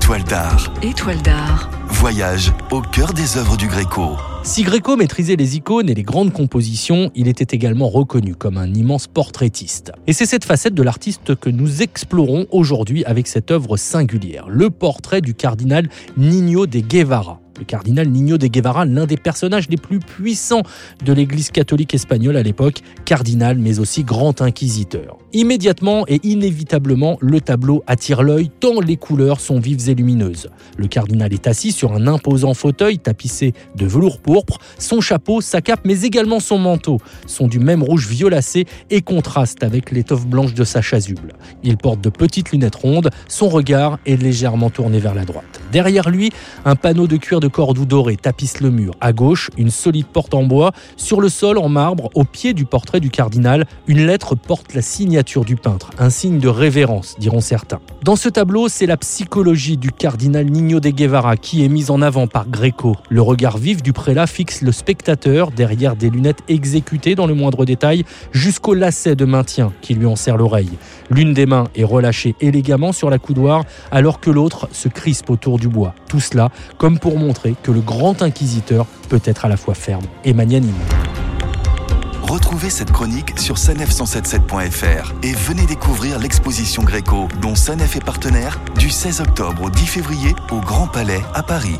Étoile d'art. Étoile d'art. Voyage au cœur des œuvres du Gréco. Si Gréco maîtrisait les icônes et les grandes compositions, il était également reconnu comme un immense portraitiste. Et c'est cette facette de l'artiste que nous explorons aujourd'hui avec cette œuvre singulière, le portrait du cardinal Nino de Guevara le cardinal Nino de Guevara, l'un des personnages les plus puissants de l'Église catholique espagnole à l'époque, cardinal mais aussi grand inquisiteur. Immédiatement et inévitablement, le tableau attire l'œil tant les couleurs sont vives et lumineuses. Le cardinal est assis sur un imposant fauteuil tapissé de velours pourpre, son chapeau, sa cape mais également son manteau sont du même rouge violacé et contrastent avec l'étoffe blanche de sa chasuble. Il porte de petites lunettes rondes, son regard est légèrement tourné vers la droite. Derrière lui, un panneau de cuir de cordoue doré tapisse le mur. À gauche, une solide porte en bois. Sur le sol, en marbre, au pied du portrait du cardinal, une lettre porte la signature du peintre, un signe de révérence, diront certains. Dans ce tableau, c'est la psychologie du cardinal Nino de Guevara qui est mise en avant par Greco. Le regard vif du prélat fixe le spectateur derrière des lunettes exécutées dans le moindre détail jusqu'au lacet de maintien qui lui en serre l'oreille. L'une des mains est relâchée élégamment sur la coudoir alors que l'autre se crispe autour du bois. Tout cela comme pour que le grand inquisiteur peut être à la fois ferme et magnanime. Retrouvez cette chronique sur sanef177.fr et venez découvrir l'exposition Gréco dont Sanef est partenaire du 16 octobre au 10 février au Grand Palais à Paris.